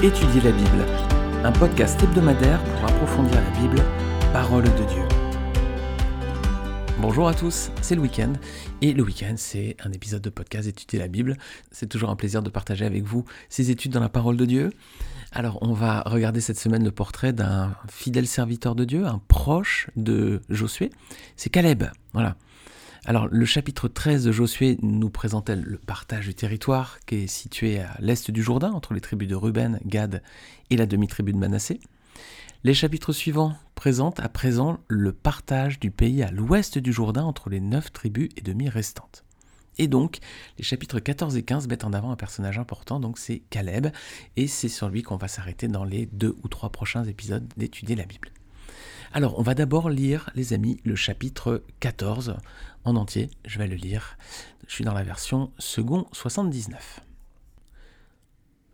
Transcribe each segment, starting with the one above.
Étudier la Bible, un podcast hebdomadaire pour approfondir la Bible, parole de Dieu. Bonjour à tous, c'est le week-end et le week-end c'est un épisode de podcast Étudier la Bible. C'est toujours un plaisir de partager avec vous ces études dans la parole de Dieu. Alors on va regarder cette semaine le portrait d'un fidèle serviteur de Dieu, un proche de Josué, c'est Caleb. Voilà. Alors, le chapitre 13 de Josué nous présentait le partage du territoire qui est situé à l'est du Jourdain, entre les tribus de Ruben, Gad et la demi-tribu de Manassé. Les chapitres suivants présentent à présent le partage du pays à l'ouest du Jourdain entre les neuf tribus et demi restantes. Et donc, les chapitres 14 et 15 mettent en avant un personnage important, donc c'est Caleb, et c'est sur lui qu'on va s'arrêter dans les deux ou trois prochains épisodes d'étudier la Bible. Alors, on va d'abord lire, les amis, le chapitre 14 en entier. Je vais le lire. Je suis dans la version second 79.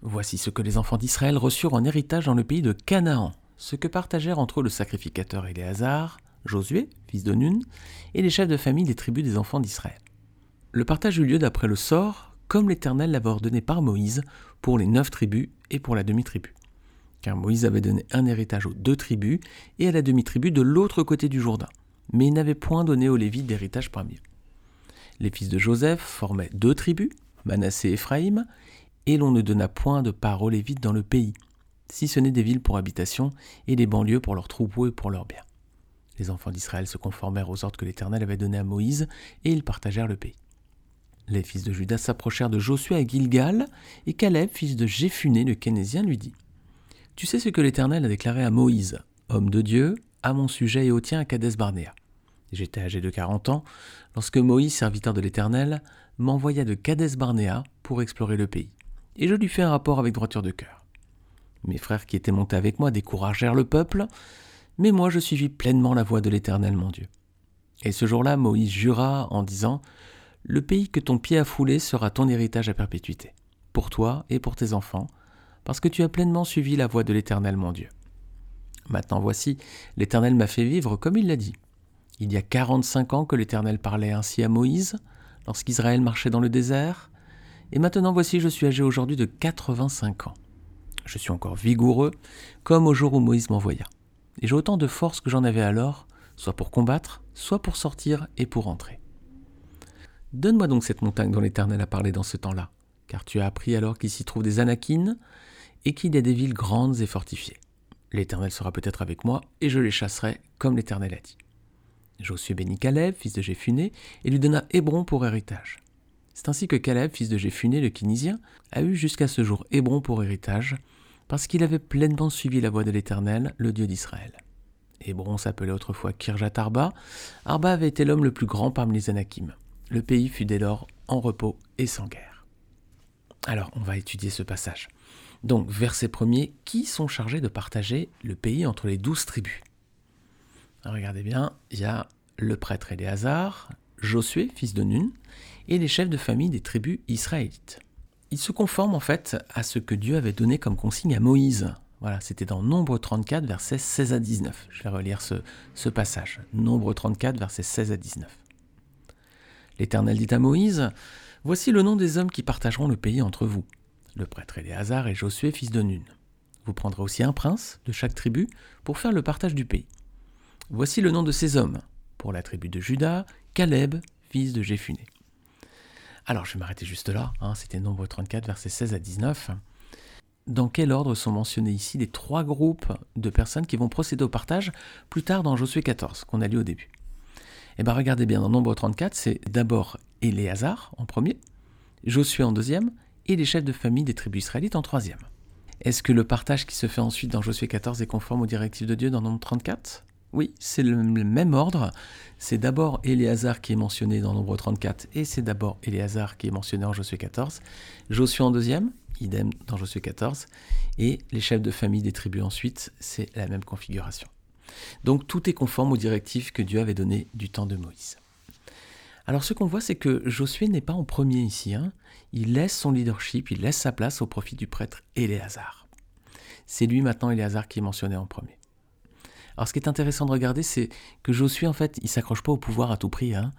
Voici ce que les enfants d'Israël reçurent en héritage dans le pays de Canaan, ce que partagèrent entre le sacrificateur Éléazar, Josué, fils de Nun, et les chefs de famille des tribus des enfants d'Israël. Le partage eut lieu d'après le sort, comme l'Éternel l'avait ordonné par Moïse, pour les neuf tribus et pour la demi-tribu car Moïse avait donné un héritage aux deux tribus et à la demi-tribu de l'autre côté du Jourdain, mais il n'avait point donné aux Lévites d'héritage parmi eux. Les fils de Joseph formaient deux tribus, Manassé et Éphraïm, et l'on ne donna point de part aux Lévites dans le pays, si ce n'est des villes pour habitation et des banlieues pour leurs troupeaux et pour leurs biens. Les enfants d'Israël se conformèrent aux ordres que l'Éternel avait donnés à Moïse, et ils partagèrent le pays. Les fils de Judas s'approchèrent de Josué à Gilgal, et Caleb, fils de Jéphuné le Kénésien, lui dit tu sais ce que l'Éternel a déclaré à Moïse, homme de Dieu, à mon sujet et au tien à Cadès Barnéa? J'étais âgé de quarante ans lorsque Moïse, serviteur de l'Éternel, m'envoya de Cadès Barnéa pour explorer le pays. Et je lui fis un rapport avec droiture de cœur. Mes frères qui étaient montés avec moi découragèrent le peuple, mais moi je suivis pleinement la voie de l'Éternel mon Dieu. Et ce jour-là, Moïse jura en disant Le pays que ton pied a foulé sera ton héritage à perpétuité, pour toi et pour tes enfants, parce que tu as pleinement suivi la voie de l'Éternel mon Dieu. Maintenant voici, l'Éternel m'a fait vivre comme il l'a dit. Il y a quarante-cinq ans que l'Éternel parlait ainsi à Moïse, lorsqu'Israël marchait dans le désert, et maintenant voici je suis âgé aujourd'hui de quatre-vingt-cinq ans. Je suis encore vigoureux, comme au jour où Moïse m'envoya. Et j'ai autant de force que j'en avais alors, soit pour combattre, soit pour sortir et pour entrer. Donne-moi donc cette montagne dont l'Éternel a parlé dans ce temps-là, car tu as appris alors qu'il s'y trouve des Anakines, et qu'il y a des villes grandes et fortifiées. L'Éternel sera peut-être avec moi, et je les chasserai, comme l'Éternel a dit. Josué bénit Caleb, fils de Jéphuné, et lui donna Hébron pour héritage. C'est ainsi que Caleb, fils de Jéphuné, le Kinisien, a eu jusqu'à ce jour Hébron pour héritage, parce qu'il avait pleinement suivi la voie de l'Éternel, le Dieu d'Israël. Hébron s'appelait autrefois Kirjat Arba. Arba avait été l'homme le plus grand parmi les Anakim. Le pays fut dès lors en repos et sans guerre. Alors, on va étudier ce passage. Donc, verset premier, qui sont chargés de partager le pays entre les douze tribus? Regardez bien, il y a le prêtre Éléazar, Josué, fils de Nun, et les chefs de famille des tribus israélites. Ils se conforment en fait à ce que Dieu avait donné comme consigne à Moïse. Voilà, c'était dans Nombre 34, versets 16 à 19. Je vais relire ce, ce passage. Nombre 34, versets 16 à 19. L'Éternel dit à Moïse, Voici le nom des hommes qui partageront le pays entre vous le prêtre Éléazar et Josué, fils de Nun. Vous prendrez aussi un prince de chaque tribu pour faire le partage du pays. Voici le nom de ces hommes. Pour la tribu de Juda, Caleb, fils de Jéphuné. Alors, je vais m'arrêter juste là. Hein, C'était Nombre 34, versets 16 à 19. Dans quel ordre sont mentionnés ici les trois groupes de personnes qui vont procéder au partage plus tard dans Josué 14, qu'on a lu au début? Eh bien, regardez bien, dans Nombre 34, c'est d'abord Éléazar en premier, Josué en deuxième, et les chefs de famille des tribus israélites en troisième. Est-ce que le partage qui se fait ensuite dans Josué 14 est conforme aux directives de Dieu dans Nombre 34 Oui, c'est le même ordre. C'est d'abord Éléazar qui est mentionné dans Nombre 34 et c'est d'abord Éléazar qui est mentionné en Josué 14. Josué en deuxième, idem dans Josué 14. Et les chefs de famille des tribus ensuite, c'est la même configuration. Donc tout est conforme aux directives que Dieu avait données du temps de Moïse. Alors ce qu'on voit, c'est que Josué n'est pas en premier ici. Hein. Il laisse son leadership, il laisse sa place au profit du prêtre Éléazar. C'est lui maintenant, Éléazar, qui est mentionné en premier. Alors ce qui est intéressant de regarder, c'est que Josué, en fait, il s'accroche pas au pouvoir à tout prix. Hein.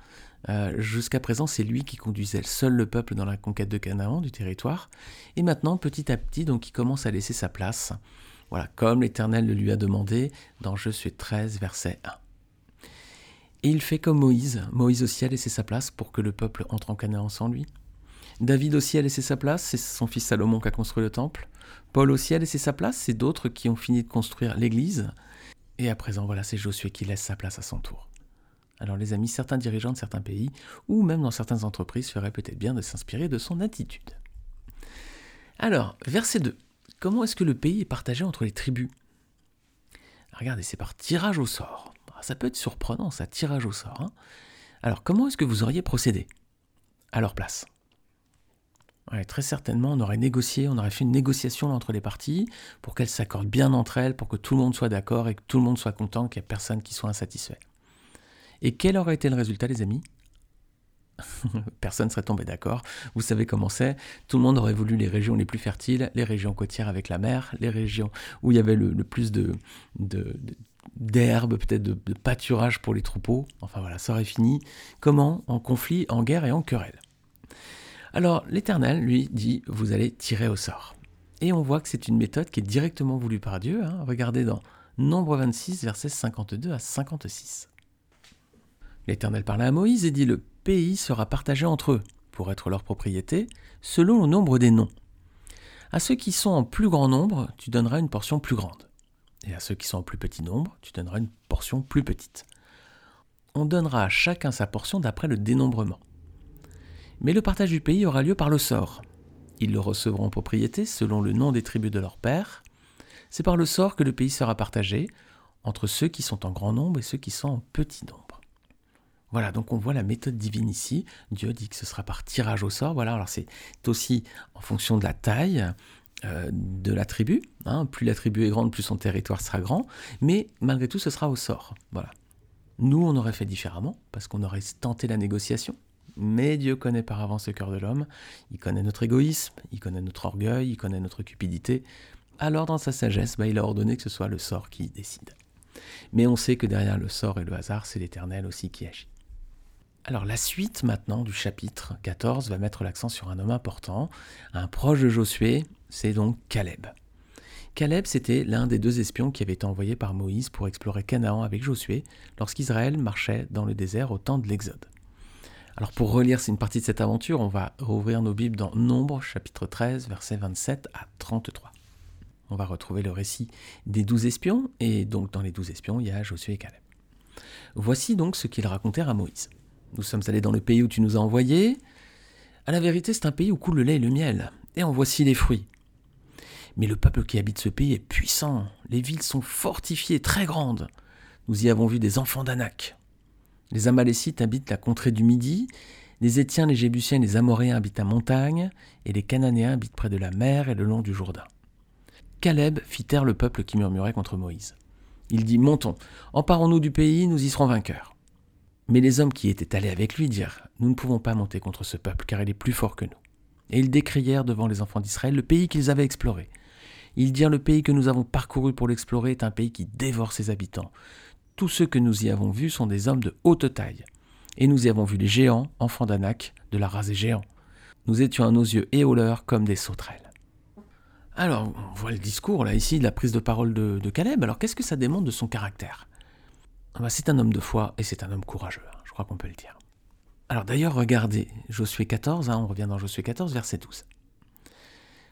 Euh, jusqu'à présent, c'est lui qui conduisait seul le peuple dans la conquête de Canaan, du territoire. Et maintenant, petit à petit, donc, il commence à laisser sa place. Voilà, comme l'Éternel le lui a demandé dans Josué 13, verset 1. Et il fait comme Moïse. Moïse aussi a laissé sa place pour que le peuple entre en Canaan sans lui. David aussi a laissé sa place, c'est son fils Salomon qui a construit le temple. Paul aussi a laissé sa place, c'est d'autres qui ont fini de construire l'Église. Et à présent, voilà, c'est Josué qui laisse sa place à son tour. Alors les amis, certains dirigeants de certains pays, ou même dans certaines entreprises, feraient peut-être bien de s'inspirer de son attitude. Alors, verset 2. Comment est-ce que le pays est partagé entre les tribus? Regardez, c'est par tirage au sort. Ça peut être surprenant, ça, tirage au sort. Hein. Alors, comment est-ce que vous auriez procédé à leur place? Très certainement, on aurait négocié, on aurait fait une négociation entre les parties pour qu'elles s'accordent bien entre elles, pour que tout le monde soit d'accord et que tout le monde soit content, qu'il n'y ait personne qui soit insatisfait. Et quel aurait été le résultat, les amis? Personne ne serait tombé d'accord. Vous savez comment c'est. Tout le monde aurait voulu les régions les plus fertiles, les régions côtières avec la mer, les régions où il y avait le, plus de, peut-être de, de, pâturage pour les troupeaux. Enfin voilà, ça aurait fini. Comment? En conflit, en guerre et en querelle. Alors l'Éternel, lui, dit, vous allez tirer au sort. Et on voit que c'est une méthode qui est directement voulue par Dieu. Hein. Regardez dans Nombre 26, versets 52 à 56. L'Éternel parla à Moïse et dit, le pays sera partagé entre eux, pour être leur propriété, selon le nombre des noms. À ceux qui sont en plus grand nombre, tu donneras une portion plus grande. Et à ceux qui sont en plus petit nombre, tu donneras une portion plus petite. On donnera à chacun sa portion d'après le dénombrement. Mais le partage du pays aura lieu par le sort. Ils le recevront en propriété selon le nom des tribus de leur père. C'est par le sort que le pays sera partagé entre ceux qui sont en grand nombre et ceux qui sont en petit nombre. Voilà, donc on voit la méthode divine ici. Dieu dit que ce sera par tirage au sort. Voilà, alors c'est aussi en fonction de la taille euh, de la tribu. Hein. Plus la tribu est grande, plus son territoire sera grand. Mais malgré tout, ce sera au sort. Voilà. Nous, on aurait fait différemment parce qu'on aurait tenté la négociation. Mais Dieu connaît par avance le cœur de l'homme. Il connaît notre égoïsme, il connaît notre orgueil, il connaît notre cupidité. Alors, dans sa sagesse, bah, il a ordonné que ce soit le sort qui décide. Mais on sait que derrière le sort et le hasard, c'est l'Éternel aussi qui agit. Alors la suite maintenant du chapitre 14 va mettre l'accent sur un homme important, un proche de Josué, c'est donc Caleb. Caleb, c'était l'un des deux espions qui avait été envoyé par Moïse pour explorer Canaan avec Josué lorsqu'Israël marchait dans le désert au temps de l'Exode. Alors pour relire une partie de cette aventure, on va rouvrir nos Bibles dans Nombre, chapitre 13, versets 27 à 33. On va retrouver le récit des douze espions, et donc dans les douze espions, il y a Josué et Caleb. Voici donc ce qu'ils racontèrent à Moïse. Nous sommes allés dans le pays où tu nous as envoyés. À la vérité, c'est un pays où coule le lait et le miel, et en voici les fruits. Mais le peuple qui habite ce pays est puissant, les villes sont fortifiées, très grandes. Nous y avons vu des enfants d'Anak. Les Amalécites habitent la contrée du Midi, les Étiens, les Jébusiens les Amoréens habitent la montagne, et les Cananéens habitent près de la mer et le long du Jourdain. Caleb fit taire le peuple qui murmurait contre Moïse. Il dit Montons, emparons-nous du pays, nous y serons vainqueurs. Mais les hommes qui étaient allés avec lui dirent Nous ne pouvons pas monter contre ce peuple, car il est plus fort que nous. Et ils décrièrent devant les enfants d'Israël le pays qu'ils avaient exploré. Ils dirent Le pays que nous avons parcouru pour l'explorer est un pays qui dévore ses habitants. Tous ceux que nous y avons vus sont des hommes de haute taille. Et nous y avons vu les géants, enfants d'Anak, de la race des géants. Nous étions à nos yeux éoleurs comme des sauterelles. Alors, on voit le discours là ici, de la prise de parole de, de Caleb. Alors, qu'est-ce que ça démontre de son caractère? Bah, c'est un homme de foi et c'est un homme courageux, hein, je crois qu'on peut le dire. Alors d'ailleurs, regardez, Josué 14, hein, on revient dans Josué 14, verset 12.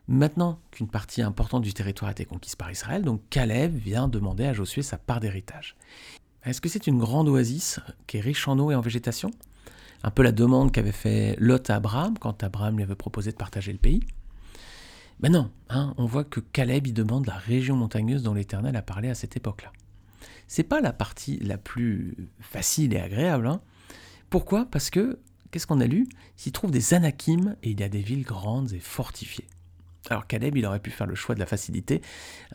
Maintenant qu'une partie importante du territoire a été conquise par Israël, donc Caleb vient demander à Josué sa part d'héritage. Est-ce que c'est une grande oasis qui est riche en eau et en végétation? Un peu la demande qu'avait fait Lot à Abraham quand Abraham lui avait proposé de partager le pays. Mais non, hein, on voit que Caleb y demande la région montagneuse dont l'Éternel a parlé à cette époque-là c'est pas la partie la plus facile et agréable. Hein. Pourquoi? Parce que, qu'est-ce qu'on a lu? S'y trouve des anakim et il y a des villes grandes et fortifiées. Alors Caleb, il aurait pu faire le choix de la facilité,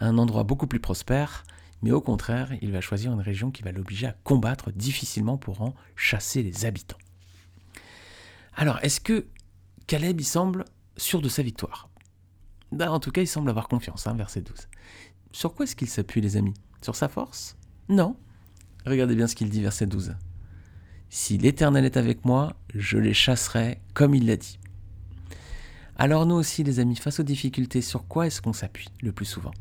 un endroit beaucoup plus prospère, mais au contraire, il va choisir une région qui va l'obliger à combattre difficilement pour en chasser les habitants. Alors, est-ce que Caleb, il semble sûr de sa victoire? Ben, En tout cas, il semble avoir confiance, hein, verset 12. Sur quoi est-ce qu'il s'appuie, les amis? Sur sa force? Non. Regardez bien ce qu'il dit, verset 12. Si l'Éternel est avec moi, je les chasserai comme il l'a dit. Alors nous aussi les amis, face aux difficultés, sur quoi est-ce qu'on s'appuie le plus souvent?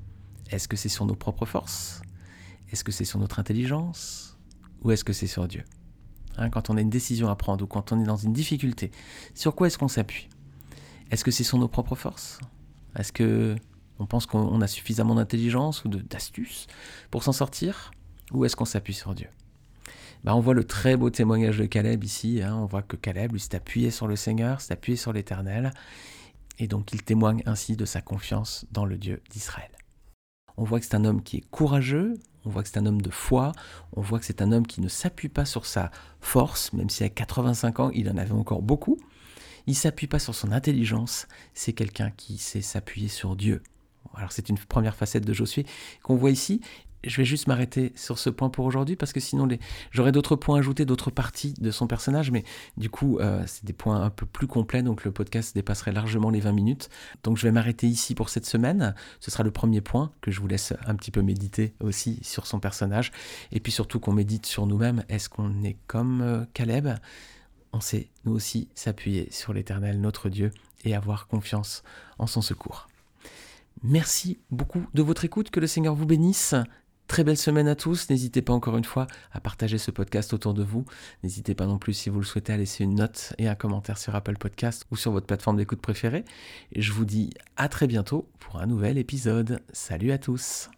Est-ce que c'est sur nos propres forces? Est-ce que c'est sur notre intelligence? Ou est-ce que c'est sur Dieu? Hein, Quand on a une décision à prendre ou quand on est dans une difficulté, sur quoi est-ce qu'on s'appuie? Est-ce que c'est sur nos propres forces? Est-ce que on pense qu'on a suffisamment d'intelligence ou d'astuce pour s'en sortir? Ou est-ce qu'on s'appuie sur Dieu? Bah, on voit le très beau témoignage de Caleb ici. Hein. On voit que Caleb, lui, s'est appuyé sur le Seigneur, s'est appuyé sur l'Éternel. Et donc il témoigne ainsi de sa confiance dans le Dieu d'Israël. On voit que c'est un homme qui est courageux, on voit que c'est un homme de foi, on voit que c'est un homme qui ne s'appuie pas sur sa force, même si à 85 ans il en avait encore beaucoup. Il s'appuie pas sur son intelligence, c'est quelqu'un qui sait s'appuyer sur Dieu. Alors c'est une première facette de Josué qu'on voit ici, je vais juste m'arrêter sur ce point pour aujourd'hui parce que sinon les... j'aurais d'autres points à ajouter, d'autres parties de son personnage, mais du coup euh, c'est des points un peu plus complets, donc le podcast dépasserait largement les 20 minutes. Donc je vais m'arrêter ici pour cette semaine. Ce sera le premier point que je vous laisse un petit peu méditer aussi sur son personnage, et puis surtout qu'on médite sur nous-mêmes. Est-ce qu'on est comme euh, Caleb? On sait nous aussi s'appuyer sur l'Éternel, notre Dieu, et avoir confiance en son secours. Merci beaucoup de votre écoute, que le Seigneur vous bénisse. Très belle semaine à tous. N'hésitez pas encore une fois à partager ce podcast autour de vous. N'hésitez pas non plus, si vous le souhaitez, à laisser une note et un commentaire sur Apple Podcast ou sur votre plateforme d'écoute préférée. Et je vous dis à très bientôt pour un nouvel épisode. Salut à tous.